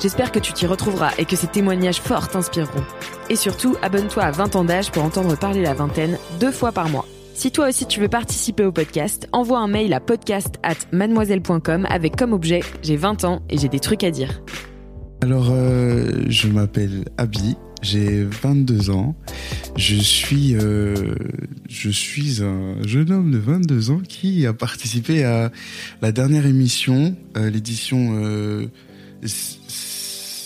J'espère que tu t'y retrouveras et que ces témoignages forts t'inspireront. Et surtout, abonne-toi à 20 ans d'âge pour entendre parler la vingtaine deux fois par mois. Si toi aussi tu veux participer au podcast, envoie un mail à podcast at mademoiselle.com avec comme objet J'ai 20 ans et j'ai des trucs à dire. Alors, euh, je m'appelle Abby, j'ai 22 ans. Je suis, euh, je suis un jeune homme de 22 ans qui a participé à la dernière émission, euh, l'édition euh,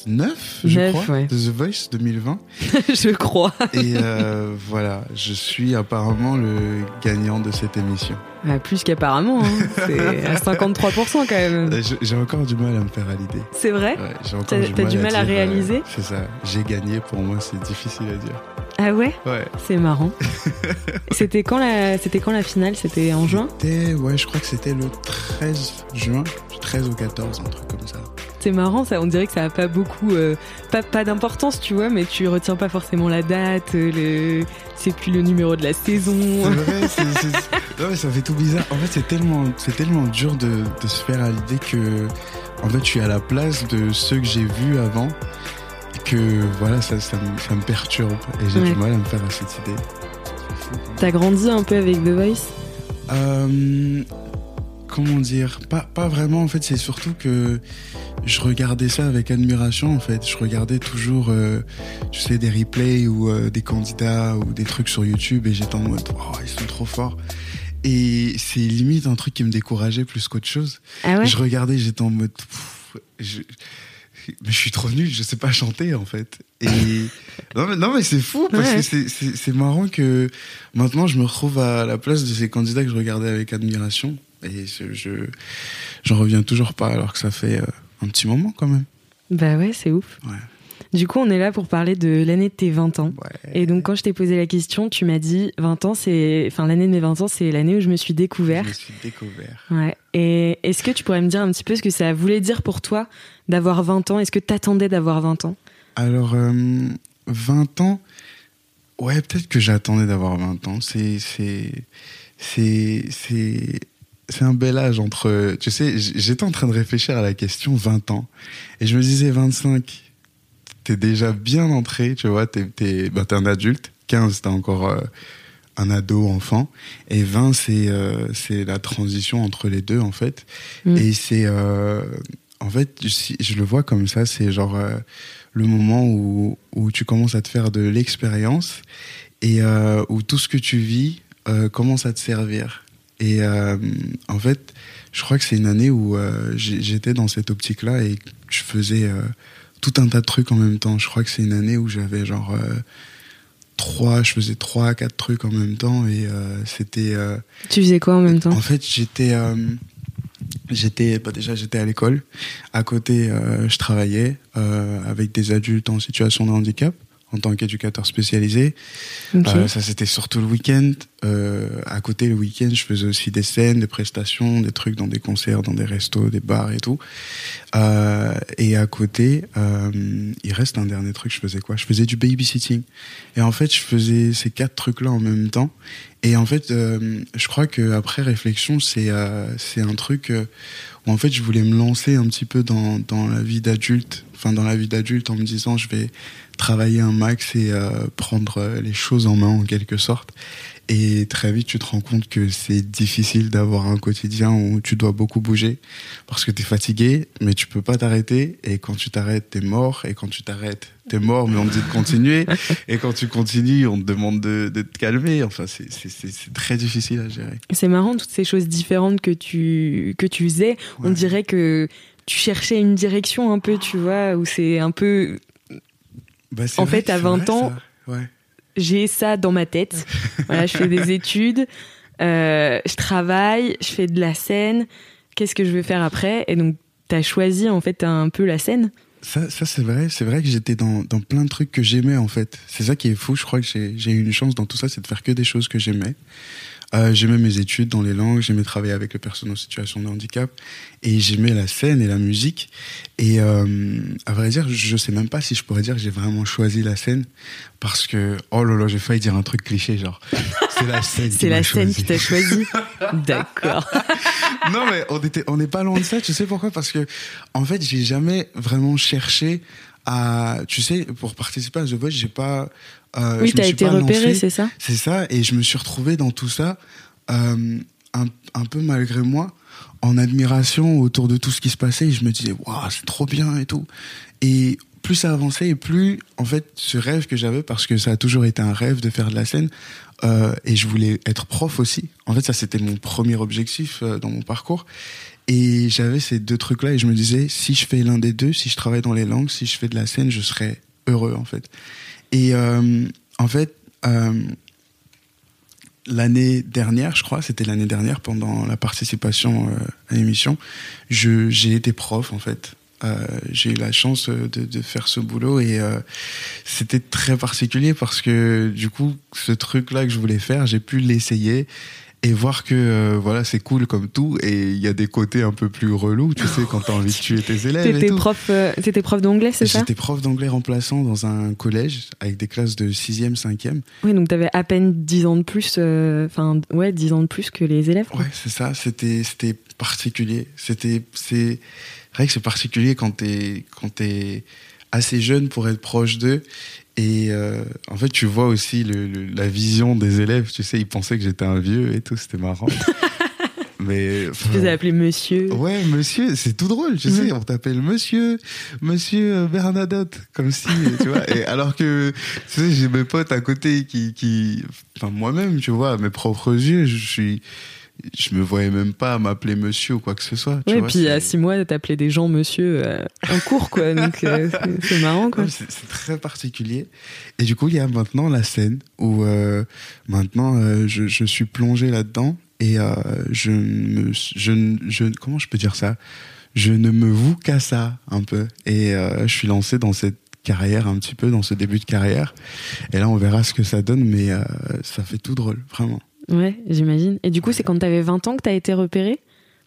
9, je crois, ouais. de The Voice 2020. Je crois. Et euh, voilà, je suis apparemment le gagnant de cette émission. Ah, plus qu'apparemment, hein. c'est à 53% quand même. Euh, J'ai encore du mal à me faire à l'idée. C'est vrai Ouais, j'ai encore T'as- t'as du mal à dire, euh, réaliser C'est ça. J'ai gagné. Pour moi, c'est difficile à dire. Ah ouais Ouais. C'est marrant. c'était quand la c'était quand la finale? C'était en juin? C'était, ouais, je crois que c'était le 13 juin, du 13 au 14, un truc comme ça. C'est marrant ça, on dirait que ça a pas beaucoup euh, pas, pas d'importance, tu vois, mais tu retiens pas forcément la date, euh, le c'est plus le numéro de la saison. C'est vrai, c'est, c'est- non, mais ça fait tout bizarre. En fait, c'est tellement, c'est tellement dur de, de se faire à l'idée que, en fait, je suis à la place de ceux que j'ai vus avant. Et que, voilà, ça, ça, me, ça me perturbe. Et j'ai Ouais. du mal à me faire à cette idée. T'as grandi un peu avec The Voice? Euh, comment dire? Pas, pas vraiment en fait c'est surtout que je regardais ça avec admiration en fait. Je regardais toujours euh, tu sais des replays ou euh, des candidats ou des trucs sur YouTube et j'étais en mode oh ils sont trop forts. Et c'est limite un truc qui me décourageait plus qu'autre chose. Ah ouais? Je regardais j'étais en mode pff, je, je suis trop nul, je sais pas chanter en fait. Et non mais, non mais c'est fou parce Ouais. que c'est- marrant que maintenant je me retrouve à la place de ces candidats que je regardais avec admiration. Et je je j'en reviens toujours pas alors que ça fait euh, un petit moment quand même. Bah ouais, c'est ouf. Ouais. Du coup, on est là pour parler de l'année de tes 20 ans. Ouais. Et donc quand je t'ai posé la question, tu m'as dit 20 ans, c'est enfin l'année de mes 20 ans, c'est l'année où je me suis découvert. Je me suis découvert. Ouais. Et est-ce que tu pourrais me dire un petit peu ce que ça voulait dire pour toi d'avoir 20 ans? Est-ce que t'attendais d'avoir 20 ans? Alors, euh, 20 ans, ouais, peut-être que j'attendais d'avoir 20 ans. C'est, c'est, c'est, c'est, un bel âge entre, tu sais, j'étais en train de réfléchir à la question 20 ans. Et je me disais 25, t'es déjà bien entré, tu vois, t'es, t'es, bah, t'es un adulte. 15, t'es encore euh, un ado, enfant. Et 20, c'est, euh, c'est la transition entre les deux, en fait. Mm. Et c'est, euh, en fait, si je le vois comme ça, c'est genre le moment où, où tu commences à te faire de l'expérience et où tout ce que tu vis commence à te servir. Et euh, en fait, je crois que c'est une année où euh, j'étais dans cette optique-là et je faisais euh, tout un tas de trucs en même temps. Je crois que c'est une année où j'avais genre trois, je faisais trois, quatre trucs en même temps et euh, c'était. euh, Tu faisais quoi en même temps? En fait, j'étais, euh, j'étais, bah déjà j'étais à l'école. À côté, je travaillais avec des adultes en situation de handicap en tant qu'éducateur spécialisé. Euh, ça, c'était surtout le week-end. Euh, à côté, le week-end, je faisais aussi des scènes, des prestations, des trucs dans des concerts, dans des restos, des bars et tout. Euh, et à côté, euh, il reste un dernier truc. Je faisais quoi? Je faisais du babysitting. Et en fait, je faisais ces quatre trucs-là en même temps. Et en fait, euh, je crois que après réflexion, c'est euh, c'est un truc euh, en fait, je voulais me lancer un petit peu dans dans la vie d'adulte. Enfin, dans la vie d'adulte, en me disant, je vais travailler un max et euh, prendre euh, les choses en main en quelque sorte. Et très vite, tu te rends compte que c'est difficile d'avoir un quotidien où tu dois beaucoup bouger parce que tu es fatigué, mais tu peux pas t'arrêter. Et quand tu t'arrêtes, t'es mort. Et quand tu t'arrêtes, t'es mort, mais on te dit de continuer. Et quand tu continues, on te demande de, de te calmer. Enfin, c'est très difficile à gérer. C'est marrant, toutes ces choses différentes que tu, que tu faisais. On dirait que tu cherchais une direction un peu, tu vois, où c'est un peu. Bah, en fait, à 20 ans, ouais. J'ai ça dans ma tête. voilà, je fais des études, euh, je travaille, je fais de la scène. Qu'est-ce que je vais faire après? Et donc, tu as choisi en fait un peu la scène? Ça, ça c'est vrai. C'est vrai que j'étais dans, dans plein de trucs que j'aimais en fait. C'est ça qui est fou. Je crois que j'ai eu une chance dans tout ça, c'est de faire que des choses que j'aimais. Euh, j'aimais mes études dans les langues, j'aimais travailler avec les personnes en situation de handicap, et j'aimais la scène et la musique. Et euh, à vrai dire, je sais même pas si je pourrais dire que j'ai vraiment choisi la scène, parce que oh là là, j'ai failli dire un truc cliché, genre c'est la scène. c'est la scène qui t'a choisi. D'accord. non mais on était, on n'est pas loin de ça. Tu sais pourquoi? Parce que en fait, j'ai jamais vraiment cherché à, tu sais, pour participer à The Voice, j'ai pas euh, oui, t'as été repéré, c'est ça? C'est ça, et je me suis retrouvé dans tout ça, euh, un, un, peu malgré moi, en admiration autour de tout ce qui se passait, et je me disais, waouh, c'est trop bien et tout. Et plus ça avançait, et plus, en fait, ce rêve que j'avais, parce que ça a toujours été un rêve de faire de la scène, euh, et je voulais être prof aussi. En fait, ça, c'était mon premier objectif euh, dans mon parcours. Et j'avais ces deux trucs-là, et je me disais, si je fais l'un des deux, si je travaille dans les langues, si je fais de la scène, je serais heureux, en fait. Et euh, en fait, euh, l'année dernière, je crois, c'était l'année dernière, pendant la participation euh, à l'émission, j'ai été prof, en fait. j'ai eu la chance de, faire ce boulot et c'était très particulier parce que du coup ce truc là que je voulais faire j'ai pu l'essayer et voir que euh, voilà c'est cool comme tout et il y a des côtés un peu plus relous tu sais quand t'as envie de tuer tes élèves t'étais prof euh, prof d'anglais c'est ça j'étais prof d'anglais remplaçant dans un collège avec des classes de 6e 5e oui donc t'avais à peine 10 ans de plus euh, enfin ouais 10 ans de plus que les élèves ouais c'est ça c'était c'était particulier. C'était c'est vrai que c'est particulier quand t'es quand t'es assez jeune pour être proche d'eux et euh, en fait, tu vois aussi le, la vision des élèves. Tu sais, ils pensaient que j'étais un vieux et tout. C'était marrant. Mais tu faisais appeler monsieur. Ouais, monsieur, c'est tout drôle, tu sais, on t'appelle monsieur, monsieur Bernadotte, comme si, tu vois. Et alors que, tu sais, j'ai mes potes à côté qui, qui, enfin moi-même, tu vois, à mes propres yeux, je suis, je me voyais même pas m'appeler monsieur ou quoi que ce soit. Oui, et puis à six mois, t'appelais des gens monsieur euh, en cours, quoi. Donc euh, c'est marrant, quoi. C'est très particulier. Et du coup, il y a maintenant la scène où euh, maintenant je, je, suis plongé là-dedans et je me, je, je, comment je peux dire ça? Je ne me voue qu'à ça un peu. Et je suis lancé dans cette carrière un petit peu, dans ce début de carrière. Et là, on verra ce que ça donne, mais ça fait tout drôle, vraiment. Ouais, j'imagine. Et du coup, c'est quand tu avais 20 ans que tu as été repéré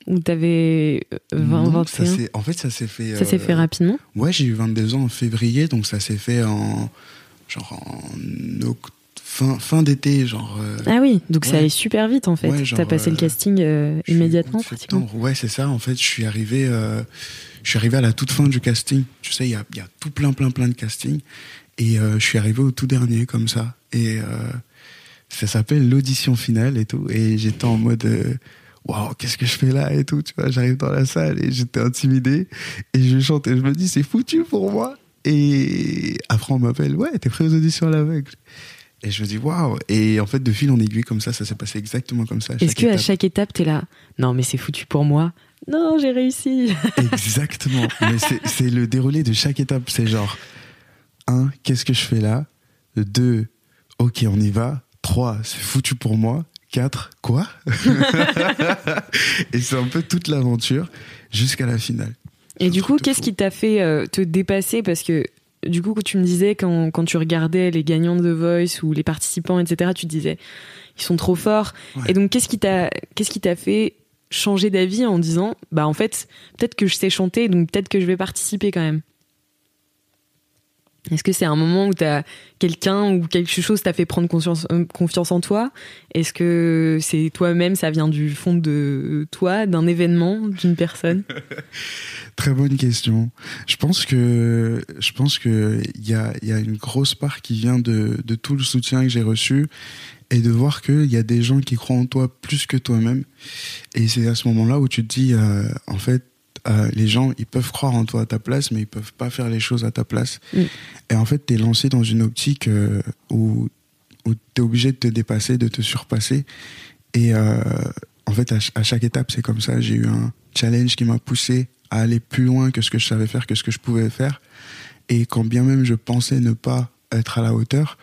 Ou tu avais 20, non, 21 En fait, ça s'est fait. Ça s'est fait euh, rapidement Ouais, j'ai eu 22 ans en février, donc ça s'est fait en. Genre en fin, fin d'été, genre. Euh, ah oui, donc ça allait super vite en fait. Ouais, tu as passé le euh, casting immédiatement, pratiquement. Ouais, c'est ça. En fait, je suis arrivé. je suis arrivé à la toute fin du casting. Tu sais, il y a, y a, tout plein, plein, plein de castings. Et je suis arrivé au tout dernier, comme ça. Et ça s'appelle l'audition finale et tout. Et j'étais en mode, euh, waouh, qu'est-ce que je fais là et tout. Tu vois, j'arrive dans la salle et j'étais intimidé. Et je chante et je me dis, c'est foutu pour moi. Et après, on m'appelle, ouais, t'es prêt aux auditions à l'aveugle. Et je me dis, waouh. Et en fait, de fil en aiguille, comme ça, ça s'est passé exactement comme ça. Est-ce que à chaque étape, t'es là, non, mais c'est foutu pour moi. Non, j'ai réussi. Exactement. mais c'est le déroulé de chaque étape. C'est genre, un, qu'est-ce que je fais là? Deux, ok, on y va. 3, c'est foutu pour moi. 4, quoi? Et c'est un peu toute l'aventure jusqu'à la finale. Et du coup, qu'est-ce qui t'a fait euh, te dépasser? Parce que du coup, tu me disais, quand, quand, tu regardais les gagnants de The Voice ou les participants, etc., tu te disais, ils sont trop forts. Et donc, qu'est-ce qui t'a fait changer d'avis en disant, bah en fait, peut-être que je sais chanter, donc peut-être que je vais participer quand même? Est-ce que c'est un moment où t'as quelqu'un ou quelque chose t'a fait prendre euh, confiance en toi? Est-ce que c'est toi-même, ça vient du fond de toi, d'un événement, d'une personne? Très bonne question. Je pense que je pense que il y a, y a une grosse part qui vient de, de tout le soutien que j'ai reçu et de voir qu'il y a des gens qui croient en toi plus que toi-même. Et c'est à ce moment-là où tu te dis, euh, en fait, euh, les gens, ils peuvent croire en toi à ta place, mais ils peuvent pas faire les choses à ta place. Mm. Et en fait, tu es lancé dans une optique euh, où, où tu es obligé de te dépasser, de te surpasser. Et euh, en fait, à, ch- à chaque étape, c'est comme ça. J'ai eu un challenge qui m'a poussé à aller plus loin que ce que je savais faire, que ce que je pouvais faire. Et quand bien même je pensais ne pas être à la hauteur,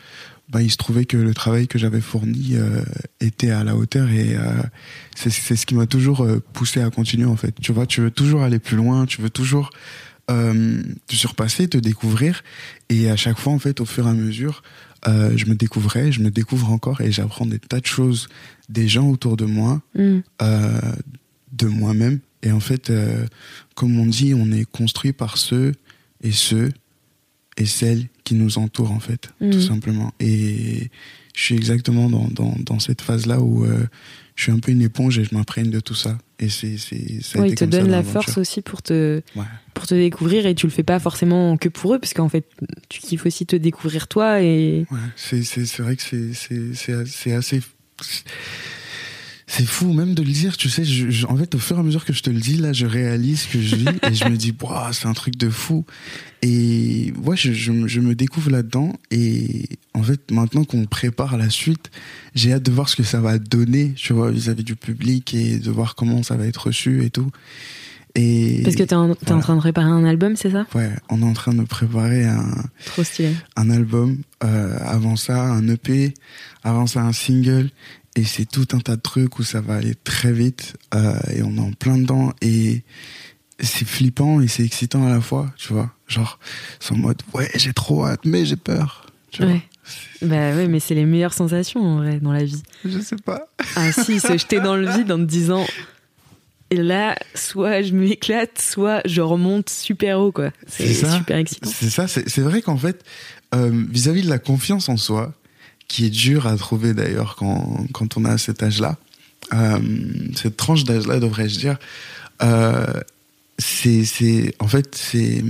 bah, il se trouvait que le travail que j'avais fourni euh, était à la hauteur et euh, c'est ce qui m'a toujours euh, poussé à continuer en fait. Tu vois, tu veux toujours aller plus loin, tu veux toujours euh, te surpasser, te découvrir et à chaque fois en fait, au fur et à mesure, je me découvrais, je me découvre encore et j'apprends des tas de choses des gens autour de moi, Mm. de moi-même. Et en fait, comme on dit, on est construit par ceux et ceux et celles qui nous entourent, en fait, Mhm. tout simplement. Et je suis exactement dans, dans, dans cette phase-là où euh, je suis un peu une éponge et je m'imprègne de tout ça. Et c'est, ça a Ouais, été ils te comme donnent la force aussi pour te, Ouais. pour te découvrir et tu le fais pas forcément que pour eux, parce qu'en fait, tu kiffes aussi te découvrir toi et. Ouais, c'est, vrai que c'est assez. C'est fou même de le dire, tu sais. Je, je- en fait, au fur et à mesure que je te le dis, là, je réalise que je vis et je me dis, Ouah, c'est un truc de fou. Et ouais, je, je, me- je me découvre là-dedans. Et en fait, maintenant qu'on prépare la suite, j'ai hâte de voir ce que ça va donner, tu vois, vis-à-vis du public et de voir comment ça va être reçu et tout. Et Parce que t'es en, t'es en Voilà. train de préparer un album, c'est ça? Ouais, on est en train de préparer un, Trop stylé. un album, euh, avant ça un EP, avant ça un single, et c'est tout un tas de trucs où ça va aller très vite, euh, et on est en plein dedans, et c'est flippant et c'est excitant à la fois, tu vois. Genre, c'est en mode, ouais, j'ai trop hâte, mais j'ai peur. Tu vois. Ouais. Bah ouais, mais c'est les meilleures sensations en vrai dans la vie. Je sais pas. Ah si, se jeter dans le vide en te disant. Et là, soit je m'éclate, soit je remonte super haut, quoi. C'est super excitant. C'est ça, c'est c'est vrai qu'en fait, euh, vis-à-vis de la confiance en soi, qui est dur à trouver d'ailleurs quand, quand on a cet âge-là, euh, cette tranche d'âge-là, devrais-je dire, euh, c'est, en fait, c'est,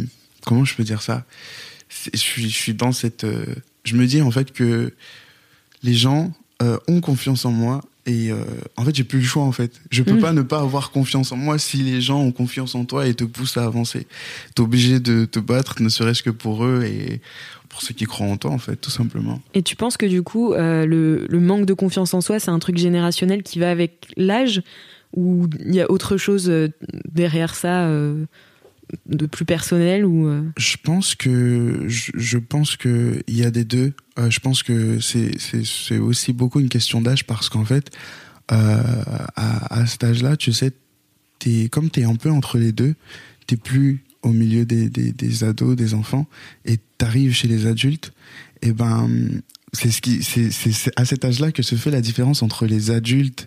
comment je peux dire ça? Je suis, je suis dans cette, euh, je me dis en fait que les gens euh, ont confiance en moi et en fait j'ai plus le choix en fait. Je peux Mm. pas ne pas avoir confiance en moi si les gens ont confiance en toi et te poussent à avancer. T'es obligé de te battre, ne serait-ce que pour eux et pour ceux qui croient en toi en fait, tout simplement. Et tu penses que du coup, euh, le, le manque de confiance en soi, c'est un truc générationnel qui va avec l'âge Ou il y a autre chose euh, derrière ça euh, de plus personnel ou euh, Je pense que je, je pense que il y a des deux. Je pense que c'est aussi beaucoup une question d'âge parce qu'en fait à, à cet âge-là, tu sais, t'es comme t'es un peu entre les deux, t'es plus au milieu des, des, des ados, des enfants, et t'arrives chez les adultes. Et ben c'est ce qui c'est c'est c'est à cet âge-là que se fait la différence entre les adultes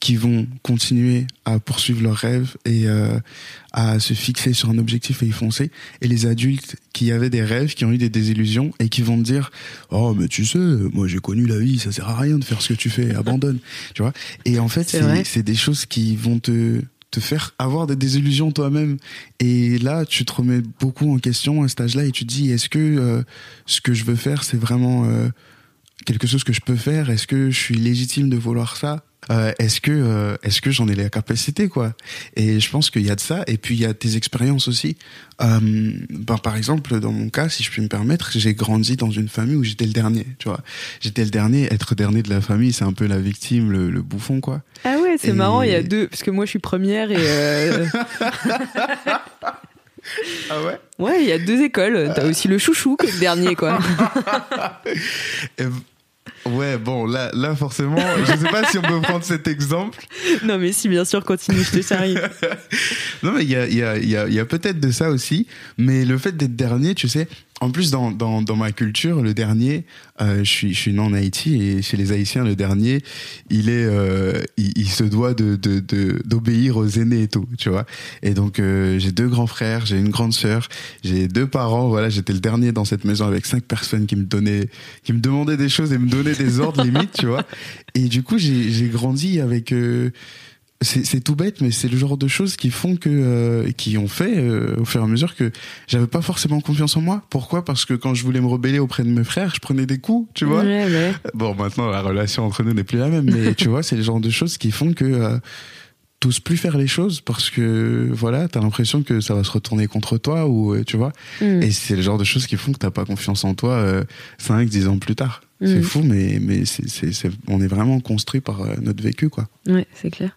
qui vont continuer à poursuivre leurs rêves et euh, à se fixer sur un objectif et y foncer, et les adultes qui avaient des rêves, qui ont eu des désillusions et qui vont te dire oh mais tu sais moi j'ai connu la vie ça sert à rien de faire ce que tu fais abandonne tu vois? Et en fait c'est c'est des choses qui vont te te faire avoir des désillusions toi-même et là tu te remets beaucoup en question à cet âge-là et tu te dis est-ce que euh, ce que je veux faire c'est vraiment euh, quelque chose que je peux faire? Est-ce que je suis légitime de vouloir ça? Euh, Est-ce que euh, est-ce que j'en ai la capacité quoi? Et je pense qu'il y a de ça. Et puis il y a tes expériences aussi. Euh, ben, par exemple, dans mon cas, si je puis me permettre, j'ai grandi dans une famille où j'étais le dernier. Tu vois, j'étais le dernier. Être dernier de la famille, c'est un peu la victime, le, le bouffon quoi. Ah ouais, c'est Et- marrant, il y a deux parce que moi je suis première et euh, Ah ouais? ouais, il y a deux écoles, t'as aussi le chouchou que le dernier quoi. Ouais, bon, là, là, forcément, je sais pas si on peut prendre cet exemple. non mais si bien sûr, continue, je te charrie. Non, mais il y a, y a, y a, y a peut-être de ça aussi. Mais le fait d'être dernier, tu sais, en plus, dans, dans, dans, ma culture, le dernier, euh, je, suis, je suis né en Haïti et chez les Haïtiens, le dernier, il est, euh, il, il, se doit de, de, de, d'obéir aux aînés et tout, tu vois. Et donc, euh, j'ai deux grands frères, j'ai une grande sœur, j'ai deux parents. Voilà, j'étais le dernier dans cette maison avec cinq personnes qui me donnaient, qui me demandaient des choses et me donnaient des ordres limite, tu vois. Et du coup, j'ai, j'ai grandi avec euh, c'est tout bête, mais c'est le genre de choses qui font que, euh, qui ont fait euh, au fur et à mesure que j'avais pas forcément confiance en moi. Pourquoi? Parce que quand je voulais me rebeller auprès de mes frères, je prenais des coups, tu vois. Ouais, ouais. Bon, maintenant la relation entre nous n'est plus la même, mais tu vois, c'est le genre de choses qui font que euh, t'oses plus faire les choses parce que voilà, t'as l'impression que ça va se retourner contre toi ou euh, tu vois. Mm. Et c'est le genre de choses qui font que t'as pas confiance en toi euh, 5, 10 ans plus tard. C'est Mm. fou, mais mais c'est on est vraiment construit par notre vécu, quoi. Ouais, c'est clair.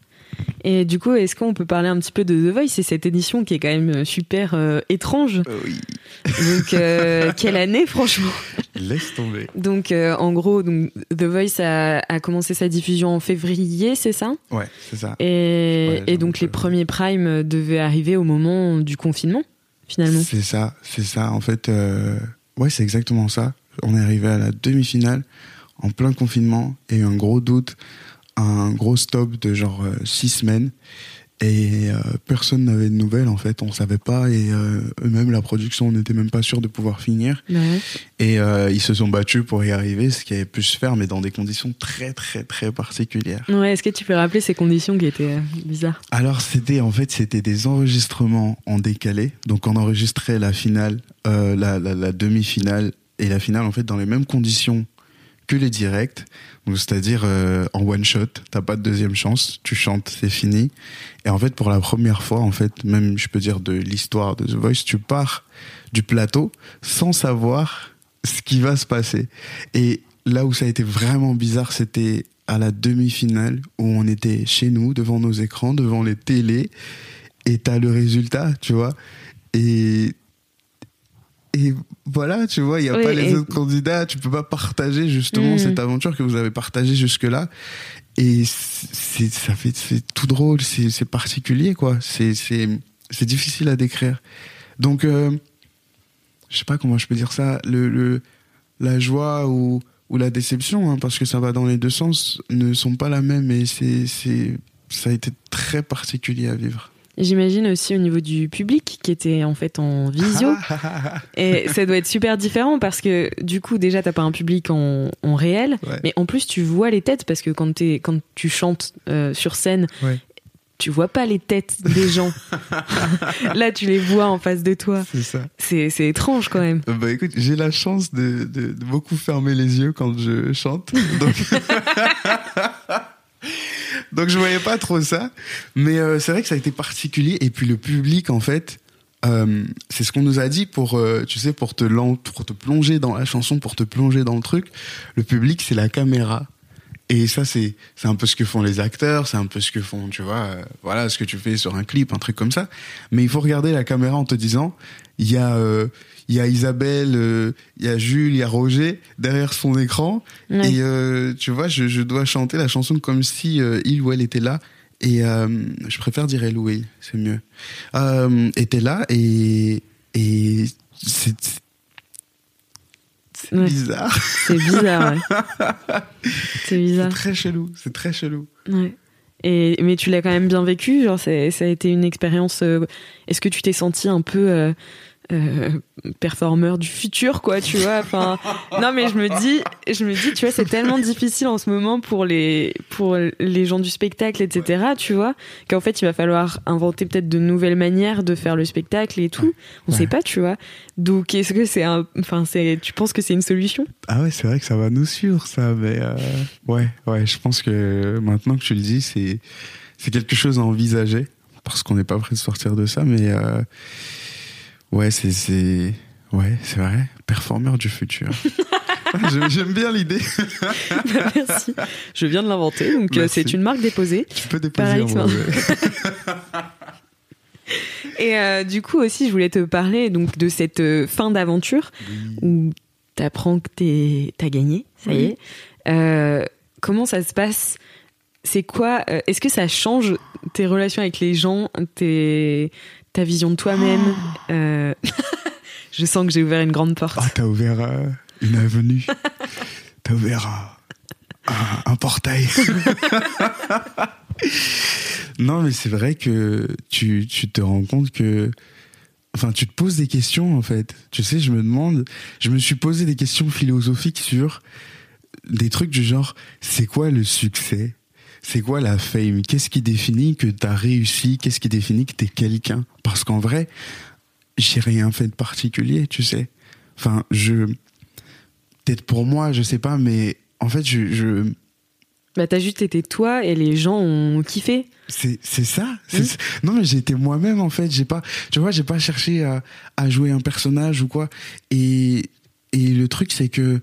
Et du coup, est-ce qu'on peut parler un petit peu de The Voice C'est cette édition qui est quand même super euh, étrange? oui. Donc, euh, quelle année, franchement? Laisse tomber. Donc, euh, en gros, donc, The Voice a, a commencé sa diffusion en février, c'est ça? Ouais, c'est ça. Et, Ouais, et j'avoue donc, les premiers primes devaient arriver au moment du confinement, finalement. C'est ça, c'est ça. En fait, euh, ouais, c'est exactement ça. On est arrivé à la demi-finale en plein confinement et un gros doute, un gros stop de genre euh, six semaines. Et euh, personne n'avait de nouvelles en fait, on savait pas et euh, eux-mêmes la production on n'était même pas sûr de pouvoir finir Ouais. et euh, ils se sont battus pour y arriver, ce qui avait pu se faire mais dans des conditions très très très particulières. Ouais, est-ce que tu peux rappeler ces conditions qui étaient bizarres? Alors c'était en fait c'était des enregistrements en décalé. Donc on enregistrait la finale, la, la, la demi-finale et la finale en fait dans les mêmes conditions que les directs. C'est-à-dire euh, en one shot, t'as pas de deuxième chance, tu chantes, c'est fini. Et en fait pour la première fois en fait, même je peux dire de l'histoire de The Voice, tu pars du plateau sans savoir ce qui va se passer. Et là où ça a été vraiment bizarre, c'était à la demi-finale où on était chez nous, devant nos écrans, devant les télés, et t'as le résultat, tu vois. Et et voilà, tu vois, il n'y a Oui, pas les et- autres candidats, tu peux pas partager justement Mm. cette aventure que vous avez partagée jusque-là. Et c'est, ça fait, c'est tout drôle, c'est, c'est particulier, quoi. C'est, c'est, c'est difficile à décrire. Donc, euh, je sais pas comment je peux dire ça, le, le, la joie ou, ou la déception, hein, parce que ça va dans les deux sens, ne sont pas la même et c'est, c'est, ça a été très particulier à vivre. J'imagine aussi au niveau du public qui était en fait en visio. Et ça doit être super différent parce que du coup déjà t'as pas un public en, en réel, Ouais. mais en plus tu vois les têtes parce que quand, t'es- quand tu chantes euh, sur scène, Ouais. tu vois pas les têtes des gens. Là tu les vois en face de toi. c'est ça. C'est étrange quand même. Bah écoute, j'ai la chance de, de, de beaucoup fermer les yeux quand je chante. Donc, donc je voyais pas trop ça. Mais euh, c'est vrai que ça a été particulier. Et puis le public, en fait, euh, c'est ce qu'on nous a dit pour, euh, tu sais, pour te, pour te plonger dans la chanson, pour te plonger dans le truc. Le public, c'est la caméra. Et ça, c'est c'est un peu ce que font les acteurs, c'est un peu ce que font, tu vois, euh, voilà, ce que tu fais sur un clip, un truc comme ça. Mais il faut regarder la caméra en te disant, il y a, euh, il y a Isabelle, euh, il y a Jules, il y a Roger derrière son écran. Ouais. Et euh, tu vois, je, je dois chanter la chanson comme si euh, il ou elle était là. Et je préfère dire elle ou il, c'est mieux. Était là et, et c'est c'est Ouais. bizarre. C'est bizarre. ouais. C'est C'est bizarre. très chelou. C'est très chelou. Ouais. Et mais tu l'as quand même bien vécu, genre c'est- ça a été une expérience. Est-ce que tu t'es senti un peu euh, performeur du futur, quoi, tu vois Enfin, non, mais je me dis, je me dis, tu vois, c'est tellement difficile en ce moment pour les pour les gens du spectacle, etc. Tu vois, qu'en fait, il va falloir inventer peut-être de nouvelles manières de faire le spectacle et tout. On Ouais. sait pas, tu vois. Donc, est-ce que c'est un, enfin, c'est, tu penses que c'est une solution? Ah ouais, c'est vrai que ça va nous suivre, ça. Mais euh, ouais, ouais, je pense que maintenant que tu le dis, c'est c'est quelque chose à envisager parce qu'on n'est pas prêt de sortir de ça. Mais euh, ouais, c'est c'est ouais, c'est vrai. Performeur du futur. Je- J'aime bien l'idée. Bah, Merci. Je viens de l'inventer, donc euh, c'est une marque déposée. Tu peux déposer brevet. Et euh, du coup aussi, je voulais te parler donc de cette euh, fin d'aventure où t'apprends que t'as gagné, ça y Oui. est. Euh, comment ça se passe? C'est quoi Est-ce que ça change tes relations avec les gens, tes, ta vision de toi-même Euh, Je sens que j'ai ouvert une grande porte. Ah, t'as ouvert euh, une avenue. t'as ouvert un, un- un portail. non, mais c'est vrai que tu, tu te rends compte que. Enfin, tu te poses des questions, en fait. Tu sais, je me demande. Je me suis posé des questions philosophiques sur des trucs du genre c'est quoi le succès? C'est quoi la fame? Qu'est-ce qui définit que t'as réussi? Qu'est-ce qui définit que t'es quelqu'un? Parce qu'en vrai, j'ai rien fait de particulier, tu sais. Enfin, je. Peut-être pour moi, je sais pas, mais en fait, je. je Bah, t'as juste été toi et les gens ont kiffé. c'est c'est ça. Non, mais j'ai été moi-même, en fait. J'ai pas. Tu vois, j'ai pas cherché à, à jouer un personnage ou quoi. Et, et le truc, c'est que.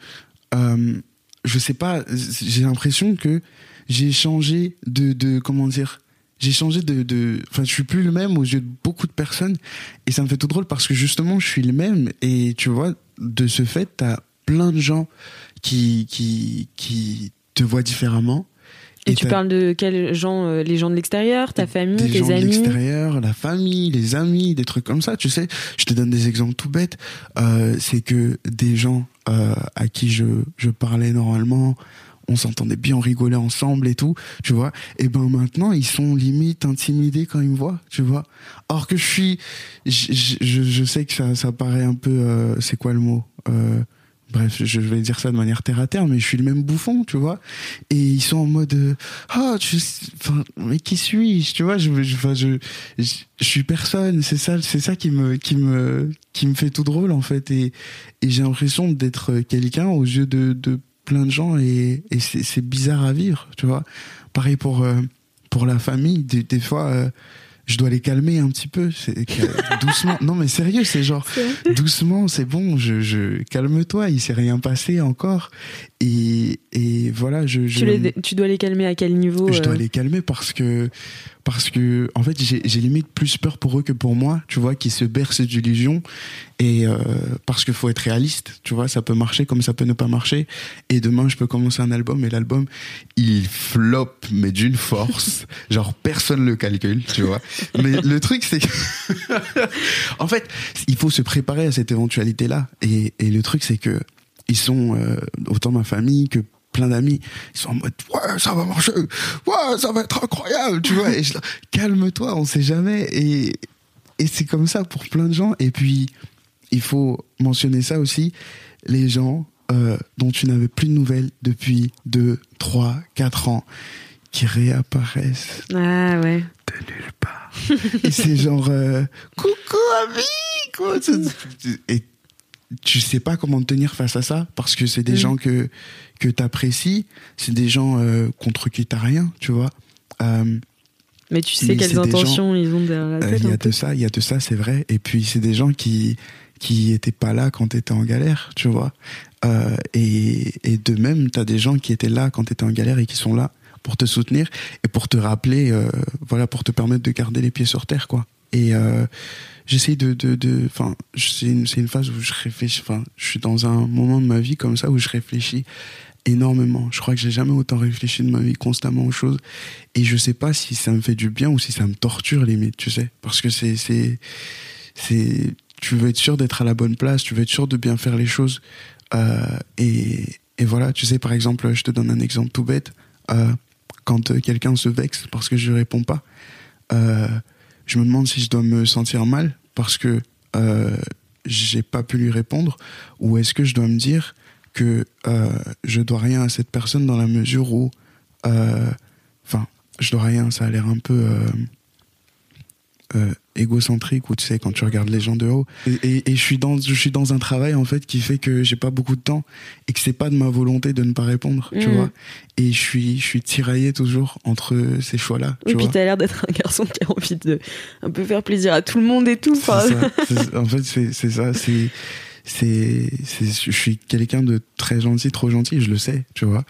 euh, je sais pas, j'ai l'impression que j'ai changé de, de. Comment dire j'ai changé de, de enfin je suis plus le même aux yeux de beaucoup de personnes et ça me fait tout drôle parce que justement je suis le même et tu vois de ce fait t'as plein de gens qui qui qui te voient différemment Et, tu parles de quels gens euh, Les gens de l'extérieur, ta famille, des tes gens de l'extérieur, la famille, les amis, des trucs comme ça. Tu sais, je te donne des exemples tout bêtes. Euh, c'est que des gens euh, à qui je, je parlais normalement, on s'entendait bien, on rigolait ensemble et tout, tu vois. Et ben maintenant, ils sont limite intimidés quand ils me voient, tu vois. Or que je suis, je, je, je sais que ça, ça paraît un peu, euh, c'est quoi le mot euh, Bref, je vais dire ça de manière terre à terre, mais je suis le même bouffon, tu vois. Et ils sont en mode, euh, ah, tu, enfin, mais qui suis-je, tu vois Je, je, je, je suis personne. C'est ça, c'est ça qui me, qui me, qui me fait tout drôle en fait. Et, et j'ai l'impression d'être quelqu'un aux yeux de, de plein de gens et, et c'est bizarre à vivre, tu vois. Pareil pour, euh, pour la famille. Des, des fois, euh, je dois les calmer un petit peu, doucement. Non mais sérieux, c'est genre doucement, c'est bon, je, je calme-toi, il s'est rien passé encore. Et, et voilà, je, je tu, les- tu dois les calmer à quel niveau je dois euh les calmer parce que parce que en fait j'ai limite plus peur pour eux que pour moi tu vois qui se bercent d'illusions et euh, parce qu'il faut être réaliste tu vois ça peut marcher comme ça peut ne pas marcher. Et demain je peux commencer un album et l'album il flop mais d'une force. Genre personne le calcule tu vois. Mais le truc c'est que en fait il faut se préparer à cette éventualité là et, et le truc c'est que ils sont euh, autant ma famille que plein d'amis ils sont en mode ouais ça va marcher ouais ça va être incroyable tu vois et je calme-toi on sait jamais et et c'est comme ça pour plein de gens et puis il faut mentionner ça aussi les gens euh, dont tu n'avais plus de nouvelles depuis 2, 3, 4 ans qui réapparaissent Ah ouais. de nulle part. et c'est genre euh, coucou ami quoi. Et tu sais pas comment te tenir face à ça parce que c'est des Mm. gens que que t'apprécies, c'est des gens euh, contre qui t'as rien, tu vois. Euh, Mais tu sais Mais quelles intentions ils ont derrière la euh, tête. Il y un a de ça, il y a de ça, c'est vrai. Et puis c'est des gens qui qui étaient pas là quand t'étais en galère, tu vois. Et, et de même, t'as des gens qui étaient là quand t'étais en galère et qui sont là pour te soutenir et pour te rappeler, voilà, pour te permettre de garder les pieds sur terre, quoi. Et j'essaye de, de, enfin, c'est une, une phase où je réfléchis, enfin, je suis dans un moment de ma vie comme ça où je réfléchis énormément. Je crois que j'ai jamais autant réfléchi de ma vie constamment aux choses. Et je sais pas si ça me fait du bien ou si ça me torture limite, tu sais. Parce que c'est, c'est, c'est, tu veux être sûr d'être à la bonne place, tu veux être sûr de bien faire les choses. Euh, et, et voilà, tu sais, par exemple, je te donne un exemple tout bête. Euh, quand euh, quelqu'un se vexe parce que je réponds pas, euh, je me demande si je dois me sentir mal parce que euh, j'ai pas pu lui répondre ou est-ce que je dois me dire que euh, je dois rien à cette personne dans la mesure où euh, enfin je dois rien ça a l'air un peu euh, égocentrique ou tu sais quand tu regardes les gens de haut et, et- et je suis dans je suis dans un travail en fait qui fait que j'ai pas beaucoup de temps et que c'est pas de ma volonté de ne pas répondre tu Mhm. vois et je suis je suis tiraillé toujours entre ces choix là Oui, puis t'as l'air d'être un garçon qui a envie de un peu faire plaisir à tout le monde et tout. Ça. En fait, c'est c'est ça. C'est c'est je suis quelqu'un de très gentil, trop gentil, je le sais, tu vois.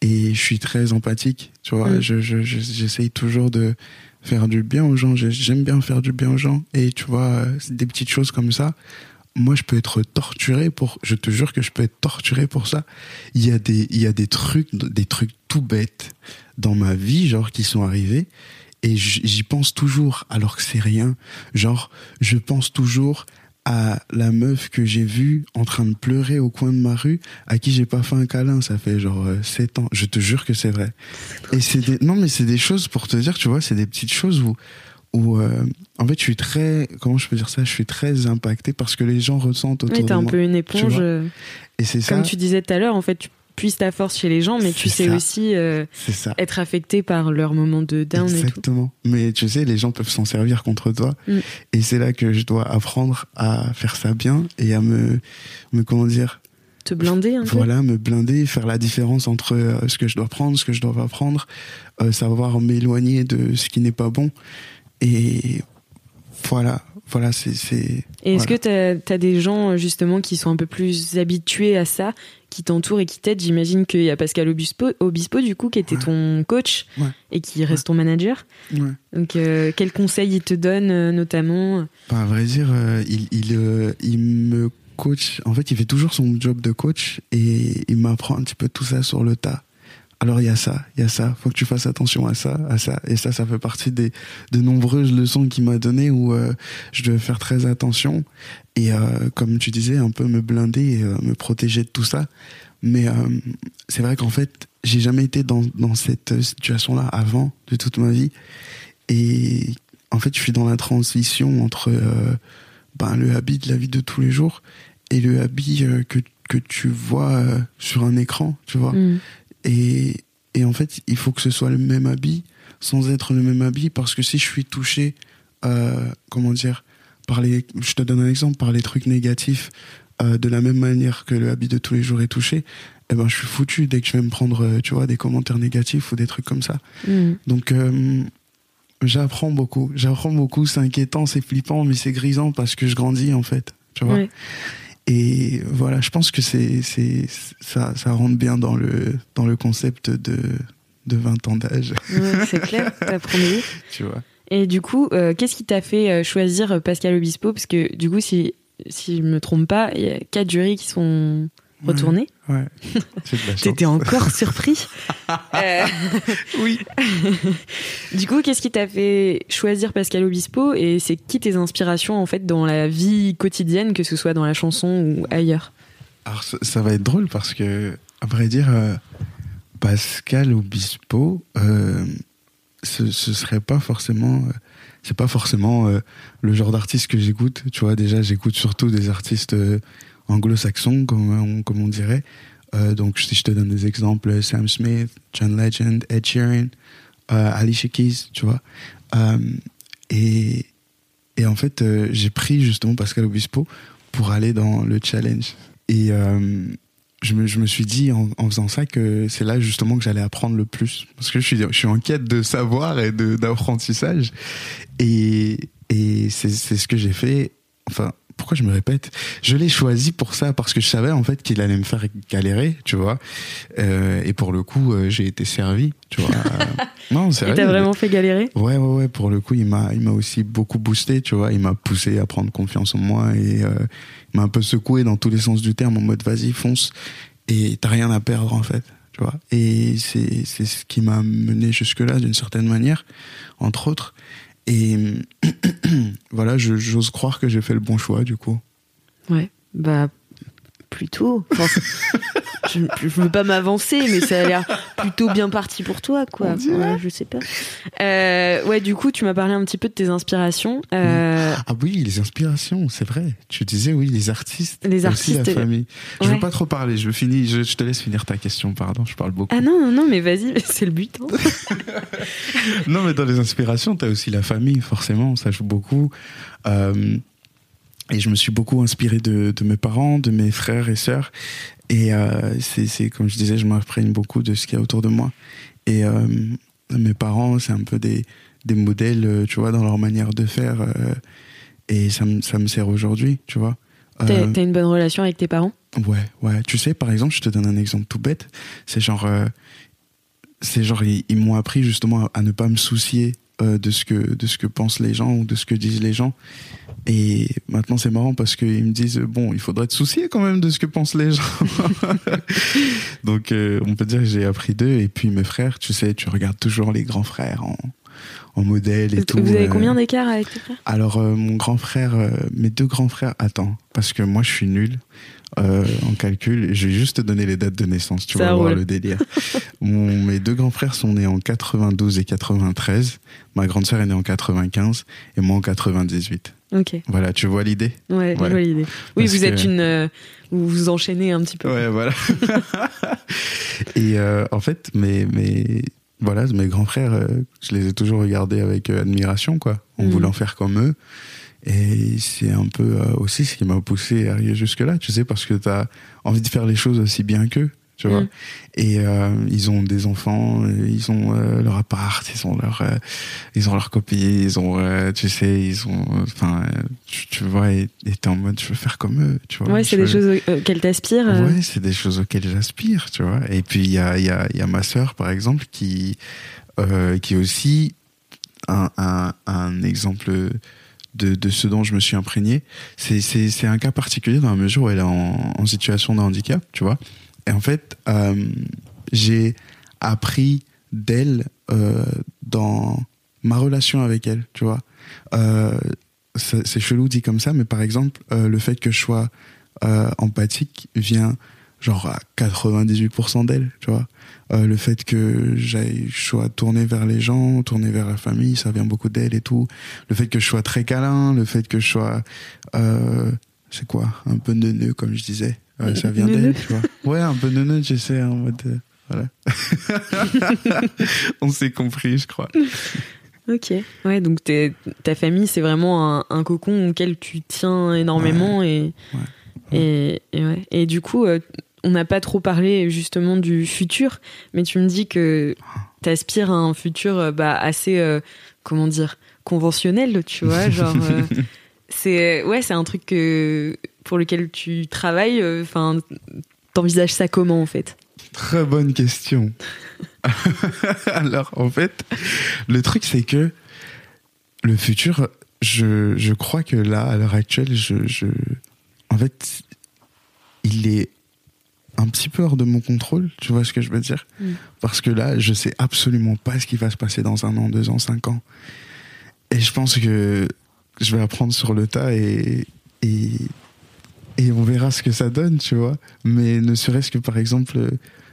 Et je suis très empathique, tu vois. Mm. Je je- je- j'essaye toujours de faire du bien aux gens. J'ai- J'aime bien faire du bien aux gens. Et tu vois, des petites choses comme ça. Moi, je peux être torturé pour. Je te jure que je peux être torturé pour ça. Il y a des, il y a des trucs, des trucs tout bêtes dans ma vie, genre qui sont arrivés, et j'y pense toujours, alors que c'est rien. Genre, je pense toujours à la meuf que j'ai vue en train de pleurer au coin de ma rue, à qui j'ai pas fait un câlin, ça fait genre euh, 7 ans. Je te jure que c'est vrai. Et c'est des, non mais c'est des choses pour te dire, tu vois, c'est des petites choses où, où euh, en fait je suis très, comment je peux dire ça, je suis très impacté parce que les gens ressentent autour Oui, de t'es un moi. peu une éponge. euh, Et c'est ça, Comme tu disais tout à l'heure, en fait, tu puises ta force chez les gens, mais tu sais ça. aussi euh, ça. être affecté par leur moment de down et tout. Exactement. Mais tu sais, les gens peuvent s'en servir contre toi. Mm. Et c'est là que je dois apprendre à faire ça bien et à me, me comment dire, Te blinder un peu. voilà, me blinder, faire la différence entre euh, ce que je dois prendre, ce que je dois pas prendre, euh, savoir m'éloigner de ce qui n'est pas bon. Et voilà, voilà, c'est. Et est-ce voilà. que tu as, des gens justement qui sont un peu plus habitués à ça, qui t'entourent et qui t'aident? J'imagine qu'il y a Pascal Obispo, Obispo du coup, qui était Ouais. ton coach Ouais. et qui reste ton manager. Donc, euh, quels conseils il te donne euh, notamment? Bah, à vrai dire, euh, il, il, euh, il me coach. En fait, il fait toujours son job de coach et il m'apprend un petit peu tout ça sur le tas. Alors il y a ça, il y a ça. Faut que tu fasses attention à ça, à ça. Et ça, ça fait partie des de nombreuses leçons qu'il m'a données où euh, je devais faire très attention et euh, comme tu disais, un peu me blinder et euh, me protéger de tout ça. Mais euh, c'est vrai qu'en fait, j'ai jamais été dans dans cette situation-là avant de toute ma vie. Et en fait, je suis dans la transition entre euh, ben, le habit de la vie de tous les jours et le habit que, que tu vois sur un écran, tu vois. Hmm. Et, et en fait, il faut que ce soit le même habit sans être le même habit parce que si je suis touché, euh, comment dire, par les, je te donne un exemple, par les trucs négatifs, euh, de la même manière que le habit de tous les jours est touché, eh ben, je suis foutu dès que je vais me prendre, euh, tu vois, des commentaires négatifs ou des trucs comme ça. Hmm. Donc, euh, j'apprends beaucoup. J'apprends beaucoup. C'est inquiétant, c'est flippant, mais c'est grisant parce que je grandis, en fait. Tu vois Ouais. Et voilà, je pense que c'est, c'est, ça, ça rentre bien dans le, dans le concept de, de 20 ans d'âge. Ouais, c'est clair, t'apprends mieux. Tu vois Et du coup, euh, qu'est-ce qui t'a fait euh, choisir Pascal Obispo? Parce que du coup, si, si je me trompe pas, il y a quatre jurys qui sont retournés. Ouais. C'est de la chance. T'étais encore surpris. Euh, Oui. du coup, qu'est-ce qui t'a fait choisir Pascal Obispo et c'est qui tes inspirations en fait dans la vie quotidienne, que ce soit dans la chanson ou ailleurs? Alors, ça, ça va être drôle parce que, à vrai dire, euh, Pascal Obispo, euh, ce, ce serait pas forcément. c'est pas forcément euh, le genre d'artiste que j'écoute. Tu vois, déjà, j'écoute surtout des artistes euh, anglo-saxons, comme on, dirait. Euh, donc, si je te donne des exemples, Sam Smith, John Legend, Ed Sheeran, euh, Alicia Keys, tu vois. Euh, et, en fait, euh, j'ai pris justement Pascal Obispo pour aller dans le challenge. Et je, me, suis dit en, faisant ça que c'est là justement que j'allais apprendre le plus. Parce que je suis, en quête de savoir et d'apprentissage. Et, et c'est ce que j'ai fait. Enfin, pourquoi je me répète Je l'ai choisi pour ça, parce que je savais en fait qu'il allait me faire galérer, tu vois. Euh, et pour le coup, euh, j'ai été servi, tu vois. Non, c'est Et t'as vraiment fait galérer? Ouais, ouais, ouais. Pour le coup, il m'a, il m'a aussi beaucoup boosté, tu vois. Il m'a poussé à prendre confiance en moi et euh, il m'a un peu secoué dans tous les sens du terme en mode vas-y, fonce et t'as rien à perdre en fait, tu vois. Et c'est, c'est ce qui m'a mené jusque-là d'une certaine manière, entre autres. Et voilà, j'ose croire que j'ai fait le bon choix du coup. Ouais, bah plutôt. Enfin, je, je veux pas m'avancer, mais ça a l'air plutôt bien parti pour toi, quoi. Ouais, je sais pas. Euh, ouais, du coup, tu m'as parlé un petit peu de tes inspirations. Euh, Ah oui, les inspirations, c'est vrai. Tu disais oui, les artistes, Les aussi artistes, la famille. Je ouais. veux pas trop parler. Je finis. Je, je te laisse finir ta question. Pardon, je parle beaucoup. Ah non, non, non, mais vas-y, c'est le but. hein. Non, mais dans les inspirations, t'as aussi la famille, forcément, ça joue beaucoup. Euh, et je me suis beaucoup inspiré de, de mes parents, de mes frères et sœurs. Et euh, c'est, comme je disais, je m'imprègne beaucoup de ce qu'il y a autour de moi. Et euh, mes parents, c'est un peu des, des modèles, euh, tu vois, dans leur manière de faire. euh, et ça me, ça me sert aujourd'hui, tu vois. T'as une bonne relation avec tes parents? Ouais, ouais. Tu sais, par exemple, je te donne un exemple tout bête. C'est genre, c'est genre, ils, ils m'ont appris justement à, à ne pas me soucier euh, de ce que de ce que pensent les gens ou de ce que disent les gens. Et maintenant, c'est marrant parce qu'ils me disent bon, il faudrait te soucier quand même de ce que pensent les gens. Donc, euh, on peut dire que j'ai appris d'eux. Et puis mes frères, tu sais, tu regardes toujours les grands frères en en modèle et tout. Vous avez euh. combien d'écart avec tes frères? Alors, euh, mon grand frère, euh, mes deux grands frères, attends, parce que moi je suis nul euh, en calcul. Je vais juste te donner les dates de naissance, tu Ça vas voir roule. le délire. Mon- mes deux grands frères sont nés en 92 et 93. Ma grande sœur est née en 95 et moi en 98. Ok, Voilà, tu vois l'idée? Ouais, je vois l'idée. Oui, Parce vous êtes que- une. euh, vous vous enchaînez un petit peu. Ouais, voilà. et euh, en fait, mes, mes, voilà, mes grands frères, je les ai toujours regardés avec admiration, quoi, en Mhm. voulant faire comme eux. Et c'est un peu euh, aussi ce qui m'a poussé à arriver jusque-là, tu sais, parce que tu as envie de faire les choses aussi bien qu'eux, tu vois. Mhm. Et euh, ils ont des enfants, euh, ils ont euh, leur appart, ils ont leur, euh, ils ont leur copie, ils ont, tu sais, ils ont, enfin, tu, tu vois, et t'es en mode, je veux faire comme eux, tu vois. Ouais, c'est des veux- choses auxquelles t'aspires. Ouais, c'est des choses auxquelles j'aspire, tu vois. Et puis il y a, y, a, y a ma sœur, par exemple, qui, qui est aussi un, un, un exemple de, ce dont je me suis imprégné. C'est, un cas particulier dans la mesure où elle est en, situation de handicap, tu vois. Et en fait, euh, j'ai appris d'elle euh, dans ma relation avec elle, tu vois. Euh, c'est, chelou dit comme ça, mais par exemple, le fait que je sois empathique vient genre à 98% d'elle, tu vois. Euh, le fait que j'aille, je sois tourné vers les gens, tourné vers la famille, ça vient beaucoup d'elle et tout. Le fait que je sois très câlin, le fait que je sois, euh, c'est quoi, un peu neuneux comme je disais, Euh, ça vient d'elle, tu vois. Ouais, un peu neuneux, je sais, en mode, voilà. On s'est compris, je crois. Ok. Ouais, donc ta famille, c'est vraiment un, un cocon auquel tu tiens énormément et, Ouais. et, et ouais. Et du coup, euh, on n'a pas trop parlé justement du futur, mais tu me dis que t'aspires à un futur euh, bah, assez, euh, comment dire, conventionnel, tu vois, genre. euh, c'est ouais, c'est un truc que, pour lequel tu travailles. Enfin, t'envisages ça comment en fait? Très bonne question. Alors, en fait, le truc, c'est que le futur, je, je crois que là, à l'heure actuelle, je, je, en fait, il est un petit peu hors de mon contrôle, tu vois ce que je veux dire Mm. Parce que là, je sais absolument pas ce qui va se passer dans un an, deux ans, cinq ans. Et je pense que je vais apprendre sur le tas et, et, et on verra ce que ça donne, tu vois. Mais ne serait-ce que, par exemple,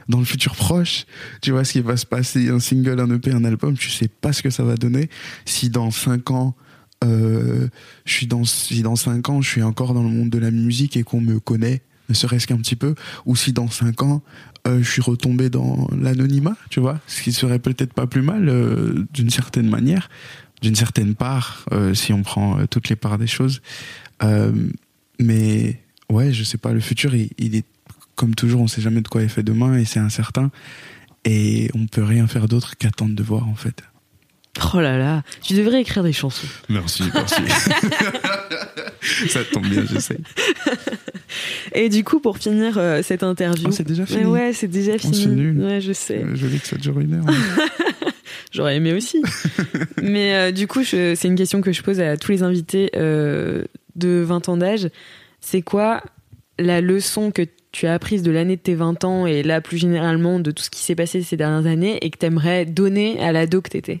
dans le futur proche, tu vois ce qui va se passer, un single, un EP, un album, tu sais pas ce que ça va donner. Si dans cinq ans, euh, je suis dans, si dans cinq ans, je suis encore dans le monde de la musique et qu'on me connaît, ne serait-ce qu'un petit peu, ou si dans cinq ans, euh, je suis retombé dans l'anonymat, tu vois, ce qui serait peut-être pas plus mal euh, d'une certaine manière, d'une certaine part, euh, si on prend toutes les parts des choses. Mais ouais, je sais pas, le futur, il, il est comme toujours, on sait jamais de quoi est fait demain et c'est incertain. Et on peut rien faire d'autre qu'attendre de voir en fait. Oh là là, tu devrais écrire des chansons. Merci, merci. Ça tombe bien, je sais. Et du coup, pour finir euh, cette interview. Oh, c'est déjà fini. Mais ouais, c'est déjà Oh, fini. nul. Ouais, je sais. Je que ça dure une heure. J'aurais aimé aussi. Mais euh, du coup, c'est une question que je pose à tous les invités euh, de 20 ans d'âge. C'est quoi la leçon que tu as apprise de l'année de tes 20 ans et là, plus généralement, de tout ce qui s'est passé ces dernières années et que tu aimerais donner à l'ado que t'étais?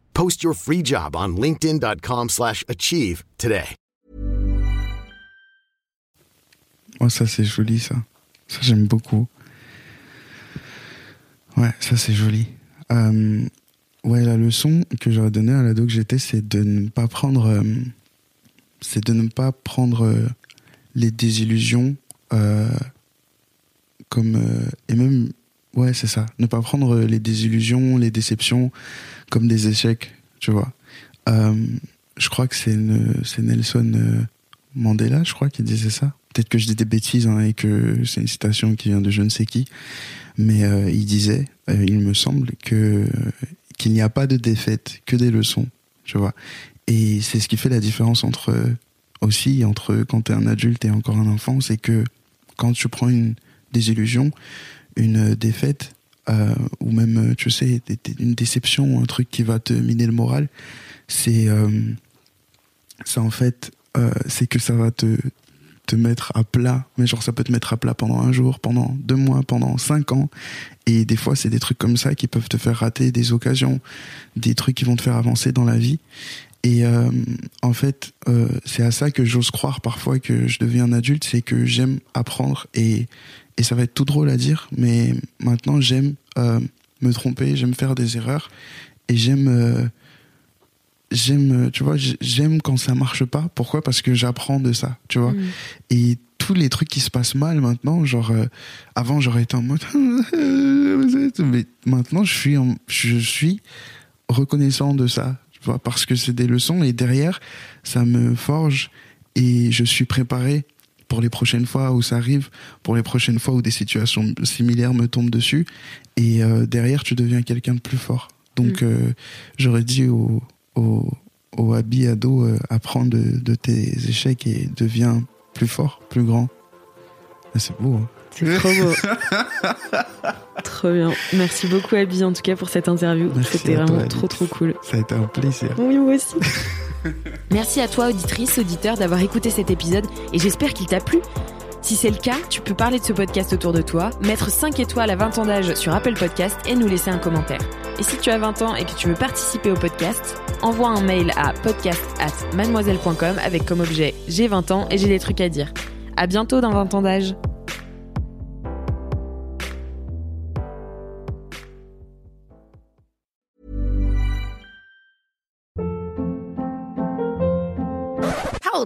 Post your free job on linkedin.com/achieve slash achieve today. Oh, ça c'est joli ça. Ça j'aime beaucoup. Ouais, ça c'est joli. Euh, ouais, la leçon que j'aurais donnée à l'ado que j'étais, c'est de ne pas prendre, euh, c'est de ne pas prendre euh, les désillusions comme et même ouais c'est ça, ne pas prendre les désillusions, les déceptions comme des échecs, tu vois. Euh, je crois que c'est Nelson euh, Mandela, je crois, qui disait ça. Peut-être que je dis des bêtises hein, et que c'est une citation qui vient de je ne sais qui, mais euh, il disait, euh, il me semble que qu'il n'y a pas de défaite, que des leçons, tu vois. Et c'est ce qui fait la différence entre aussi entre quand tu es un adulte et encore un enfant, c'est que quand tu prends une désillusion, une défaite, euh, ou même, tu sais, une déception, un truc qui va te miner le moral, c'est euh, en fait, euh, c'est que ça va te, te mettre à plat, mais genre ça peut te mettre à plat pendant un jour, pendant deux mois, pendant cinq ans, et des fois c'est des trucs comme ça qui peuvent te faire rater des occasions, des trucs qui vont te faire avancer dans la vie, et euh, en fait, euh, c'est à ça que j'ose croire parfois que je deviens un adulte, c'est que j'aime apprendre et, et ça va être tout drôle à dire, mais maintenant j'aime euh, me tromper, j'aime faire des erreurs et j'aime, euh, j'aime, tu vois, j'aime quand ça marche pas. Pourquoi? Parce que j'apprends de ça, tu vois. Mm. Et tous les trucs qui se passent mal maintenant, genre euh, avant j'aurais été en mode, mais maintenant je suis, en, je suis reconnaissant de ça parce que c'est des leçons et derrière, ça me forge et je suis préparé pour les prochaines fois où ça arrive, pour les prochaines fois où des situations similaires me tombent dessus. Et euh, derrière, tu deviens quelqu'un de plus fort. Donc, mm. euh, j'aurais dit au, au, au Abi ado, euh, apprends de, de, tes échecs et deviens plus fort, plus grand. Ah, c'est beau. Hein. C'est trop beau. trop bien. Merci beaucoup, Abby, en tout cas, pour cette interview. C'était vraiment trop, trop cool. Ça a été un plaisir. Oui, moi aussi. Merci à toi, auditrice, auditeur, d'avoir écouté cet épisode et j'espère qu'il t'a plu. Si c'est le cas, tu peux parler de ce podcast autour de toi, mettre 5 étoiles à 20 ans d'âge sur Apple Podcast et nous laisser un commentaire. Et si tu as 20 ans et que tu veux participer au podcast, envoie un mail à podcast at mademoiselle.com avec comme objet j'ai 20 ans et j'ai des trucs à dire. À bientôt dans 20 ans d'âge.